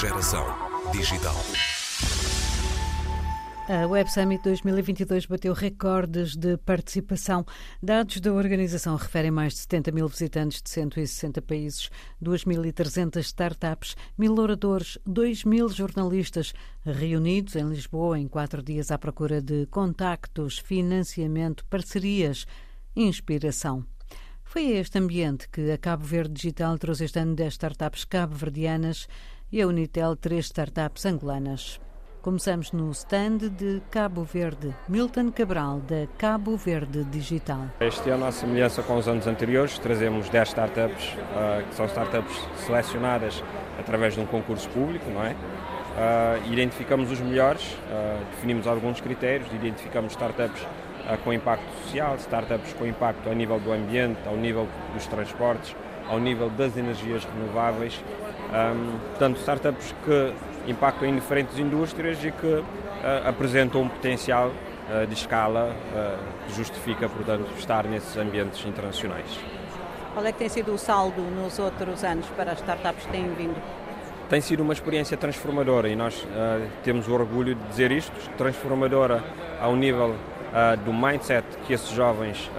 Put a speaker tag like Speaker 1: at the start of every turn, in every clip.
Speaker 1: Geração Digital.
Speaker 2: A Web Summit 2022 bateu recordes de participação. Dados da organização referem mais de 70 mil visitantes de 160 países, 2.300 startups, mil oradores, 2 mil jornalistas reunidos em Lisboa em quatro dias à procura de contactos, financiamento, parcerias, inspiração. Foi a este ambiente que a Cabo Verde Digital trouxe este ano 10 startups cabo-verdianas e a Unitel três startups angolanas. Começamos no stand de Cabo Verde, Milton Cabral, da Cabo Verde Digital.
Speaker 3: Este ano, à semelhança com os anos anteriores, trazemos 10 startups, uh, que são startups selecionadas através de um concurso público, não é? Uh, identificamos os melhores, uh, definimos alguns critérios, identificamos startups com impacto social, startups com impacto a nível do ambiente, ao nível dos transportes, ao nível das energias renováveis. Um, portanto, startups que impactam em diferentes indústrias e que uh, apresentam um potencial uh, de escala uh, que justifica, portanto, estar nesses ambientes internacionais.
Speaker 2: Qual é que tem sido o saldo nos outros anos para as startups que têm vindo?
Speaker 3: Tem sido uma experiência transformadora e nós temos o orgulho de dizer isto, transformadora ao nível do mindset que esses jovens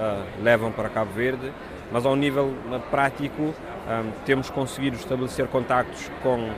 Speaker 3: levam para Cabo Verde, mas ao nível prático um, temos conseguido estabelecer contactos com uh,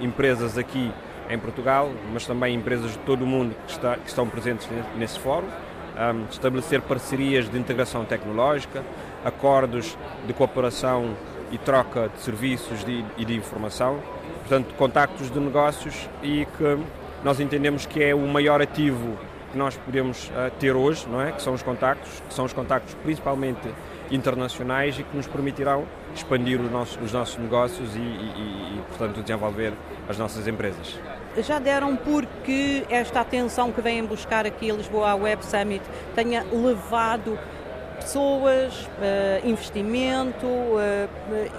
Speaker 3: empresas aqui em Portugal, mas também empresas de todo o mundo que, está, que estão presentes nesse fórum, um, estabelecer parcerias de integração tecnológica, acordos de cooperação e troca de serviços de, e de informação, portanto, contactos de negócios e que nós entendemos que é o maior ativo que nós podemos uh, ter hoje, não é? Que são os contactos, que são os contactos principalmente internacionais e que nos permitirão expandir nosso, os nossos negócios e, e, e, portanto, desenvolver as nossas empresas.
Speaker 2: Já deram porque esta atenção que vêm buscar aqui a Lisboa Web Summit tenha levado pessoas, uh, investimento, uh,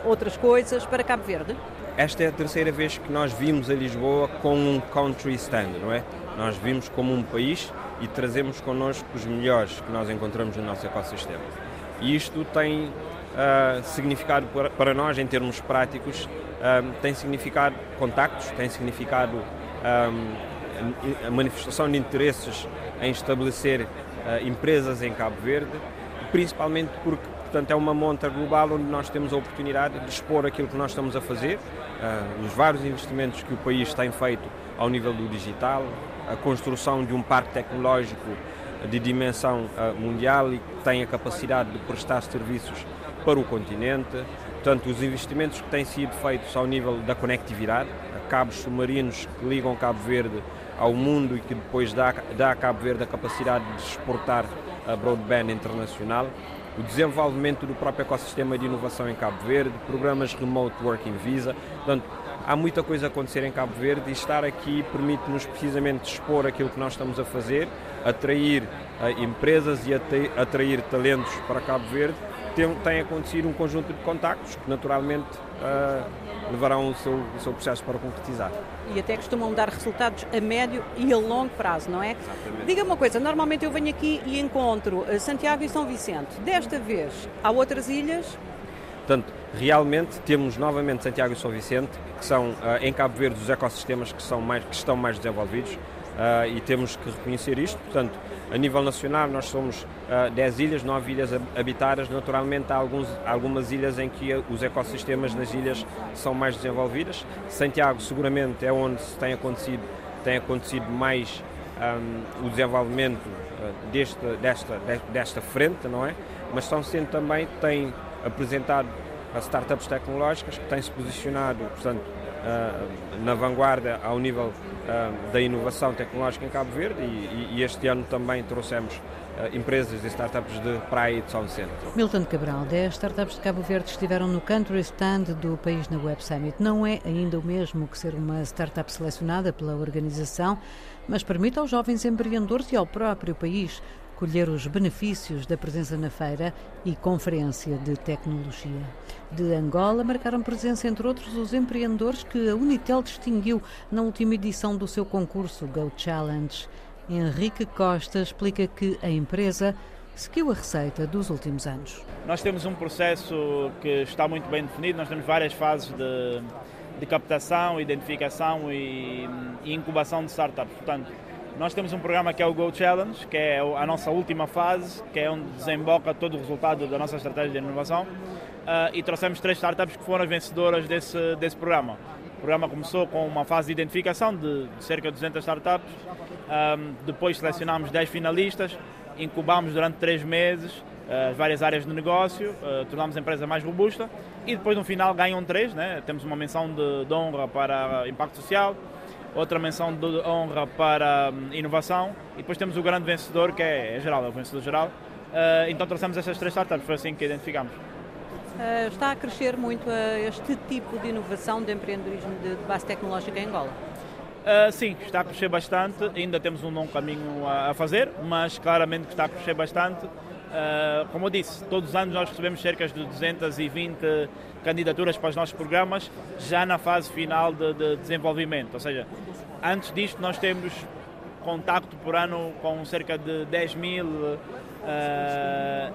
Speaker 2: outras coisas para Cabo Verde?
Speaker 3: Esta é a terceira vez que nós vimos a Lisboa com um country stand, não é? Nós vimos como um país e trazemos connosco os melhores que nós encontramos no nosso ecossistema. E isto tem uh, significado para nós, em termos práticos, uh, tem significado contactos, tem significado um, a manifestação de interesses em estabelecer uh, empresas em Cabo Verde, principalmente porque portanto, é uma monta global onde nós temos a oportunidade de expor aquilo que nós estamos a fazer, os vários investimentos que o país tem feito ao nível do digital, a construção de um parque tecnológico de dimensão uh, mundial e que tem a capacidade de prestar serviços para o continente. Portanto, os investimentos que têm sido feitos ao nível da conectividade, cabos submarinos que ligam Cabo Verde ao mundo e que depois dá, dá a Cabo Verde a capacidade de exportar a broadband internacional, o desenvolvimento do próprio ecossistema de inovação em Cabo Verde, programas Remote Working Visa. Portanto, há muita coisa a acontecer em Cabo Verde e estar aqui permite-nos precisamente expor aquilo que nós estamos a fazer, atrair uh, empresas e atrair talentos para Cabo Verde. Tem, tem acontecido um conjunto de contactos que naturalmente uh, levarão o seu, o seu processo para concretizar.
Speaker 2: E até costumam dar resultados a médio e a longo prazo, não é? Diga uma coisa, normalmente eu venho aqui e encontro eh, Santiago e São Vicente. Desta vez, há outras ilhas?
Speaker 3: Portanto, realmente temos novamente Santiago e São Vicente, que são uh, em Cabo Verde os ecossistemas que, são mais, que estão mais desenvolvidos uh, e temos que reconhecer isto. Portanto, a nível nacional nós somos uh, 10 ilhas, 9 ilhas habitadas, naturalmente há alguns, algumas ilhas em que os ecossistemas nas ilhas são mais desenvolvidas. Santiago seguramente é onde tem acontecido, tem acontecido mais um, o desenvolvimento deste, desta, desta frente, não é? Mas São Vicente também tem apresentado as startups tecnológicas que têm se posicionado, portanto, uh, na vanguarda ao nível uh, da inovação tecnológica em Cabo Verde e, este ano também trouxemos uh, empresas e startups de praia e de São Vicente.
Speaker 2: Milton Cabral, 10 startups de Cabo Verde estiveram no Country Stand do país na Web Summit. Não é ainda o mesmo que ser uma startup selecionada pela organização, mas permite aos jovens empreendedores e ao próprio país colher os benefícios da presença na feira e conferência de tecnologia. De Angola marcaram presença, entre outros, os empreendedores que a Unitel distinguiu na última edição do seu concurso Go Challenge. Henrique Costa explica que a empresa seguiu a receita dos últimos anos.
Speaker 4: Nós temos um processo que está muito bem definido, nós temos várias fases de,
Speaker 1: de captação, identificação e, e incubação de startups. Portanto, nós temos um programa que é o Go Challenge, que é a nossa última fase, que é onde desemboca todo o resultado da nossa estratégia de inovação. Uh, e trouxemos três startups que foram as vencedoras desse, desse programa. O programa começou com uma fase de identificação de, cerca de 200 startups, um, depois selecionámos 10 finalistas, incubámos durante 3 meses uh, várias áreas de negócio, uh, tornámos a empresa mais robusta e depois no final ganham 3, né? temos uma menção de, de honra para impacto social, outra menção de honra para um, inovação e depois temos o grande vencedor que é, é geral, é o vencedor geral. Uh, então trouxemos essas três startups, foi assim que identificamos.
Speaker 2: Uh, está a crescer muito uh, este tipo de inovação de empreendedorismo de, de base tecnológica em Angola?
Speaker 1: Uh, sim, está a crescer bastante, ainda temos um longo caminho a, a fazer, mas claramente está a crescer bastante. Uh, como eu disse, todos os anos nós recebemos cerca de 220 candidaturas para os nossos programas, já na fase final de, de desenvolvimento. Ou seja, antes disto nós temos contacto por ano com cerca de 10 mil uh,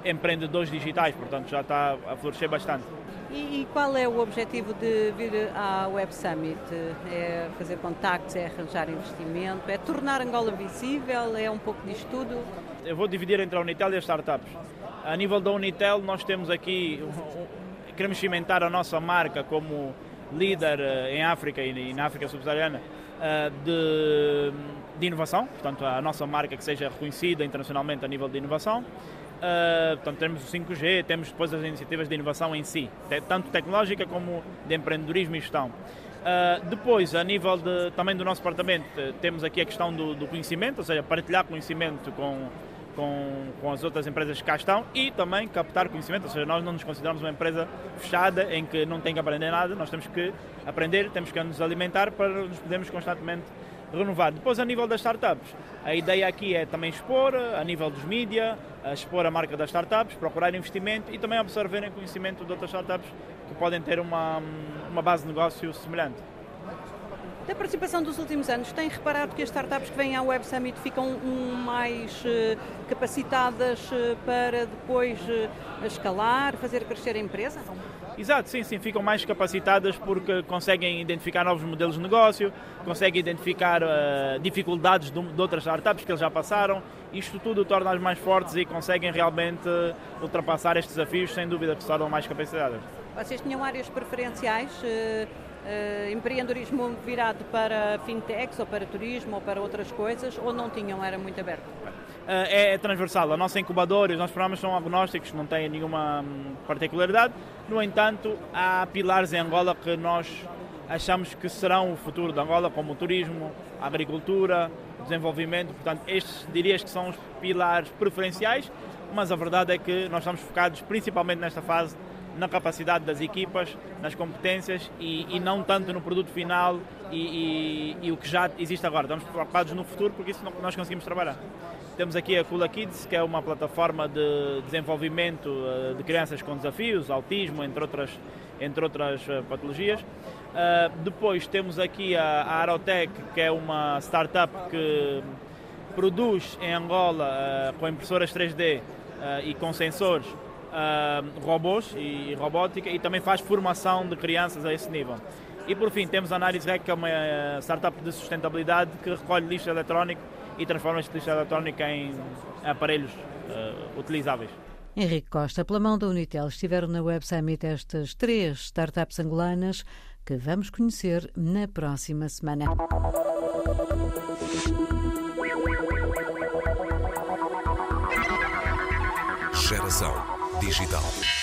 Speaker 1: empreendedores digitais, portanto já está a florescer bastante.
Speaker 2: E, e, qual é o objetivo de vir à Web Summit? É fazer contactos, é arranjar investimento, é tornar Angola visível, é um pouco disto tudo?
Speaker 1: Eu vou dividir entre a Unitel e as startups. A nível da Unitel, nós temos aqui, queremos cimentar a nossa marca como líder eh, em África e na África subsaariana eh, de, de inovação, portanto a nossa marca que seja reconhecida internacionalmente a nível de inovação. Uh, portanto, temos o 5G, temos depois as iniciativas de inovação em si, tanto tecnológica como de empreendedorismo e gestão. Uh, depois, a nível de, também do nosso departamento, temos aqui a questão do, do conhecimento, ou seja, partilhar conhecimento com, com, com, as outras empresas que cá estão e também captar conhecimento, ou seja, nós não nos consideramos uma empresa fechada em que não tem que aprender nada, nós temos que aprender, temos que nos alimentar para nos podermos constantemente renovar. Depois, a nível das startups, a ideia aqui é também expor, a nível dos mídia, expor a marca das startups, procurar investimento e também absorverem conhecimento de outras startups que podem ter uma, uma base de negócio semelhante.
Speaker 2: Da participação dos últimos anos, tem reparado que as startups que vêm à Web Summit ficam mais uh, capacitadas para depois escalar, fazer crescer a empresa?
Speaker 1: Exato, sim, sim, ficam mais capacitadas porque conseguem identificar novos modelos de negócio, conseguem identificar uh, dificuldades de, de, outras startups que eles já passaram. Isto tudo torna-as mais fortes e conseguem realmente ultrapassar estes desafios, sem dúvida que se tornam mais capacitadas.
Speaker 2: Vocês tinham áreas preferenciais? Uh, uh, empreendedorismo virado para fintechs ou para turismo ou para outras coisas ou não tinham, era muito aberto?
Speaker 1: É, é, transversal. A nossa incubadora os nossos programas são agnósticos, não têm nenhuma hum, particularidade. No entanto, há pilares em Angola que nós achamos que serão o futuro de Angola, como o turismo, a agricultura, desenvolvimento. Portanto, estes dirias que são os pilares preferenciais, mas a verdade é que nós estamos focados principalmente nesta fase na capacidade das equipas, nas competências e, e não tanto no produto final e, e, e, o que já existe agora. Estamos preocupados no futuro porque isso não, nós conseguimos trabalhar. Temos aqui a Kula Kids, que é uma plataforma de desenvolvimento eh, de crianças com desafios, autismo, entre outras, entre outras eh, patologias. Uh, depois temos aqui a, a Aerotech, que é uma startup que produz em Angola com impressoras 3D uh, e com sensores uh, robôs e robótica e também faz formação de crianças a esse nível. E por fim, temos a Análise Rec, que é uma eh, startup de sustentabilidade que recolhe lixo eletrónico e transforma este lixo eletrónico em aparelhos uh, utilizáveis.
Speaker 2: Henrique Costa, pela mão da Unitel, estiveram na Web Summit estas três startups angolanas que vamos conhecer na próxima semana.
Speaker 4: Geração Digital.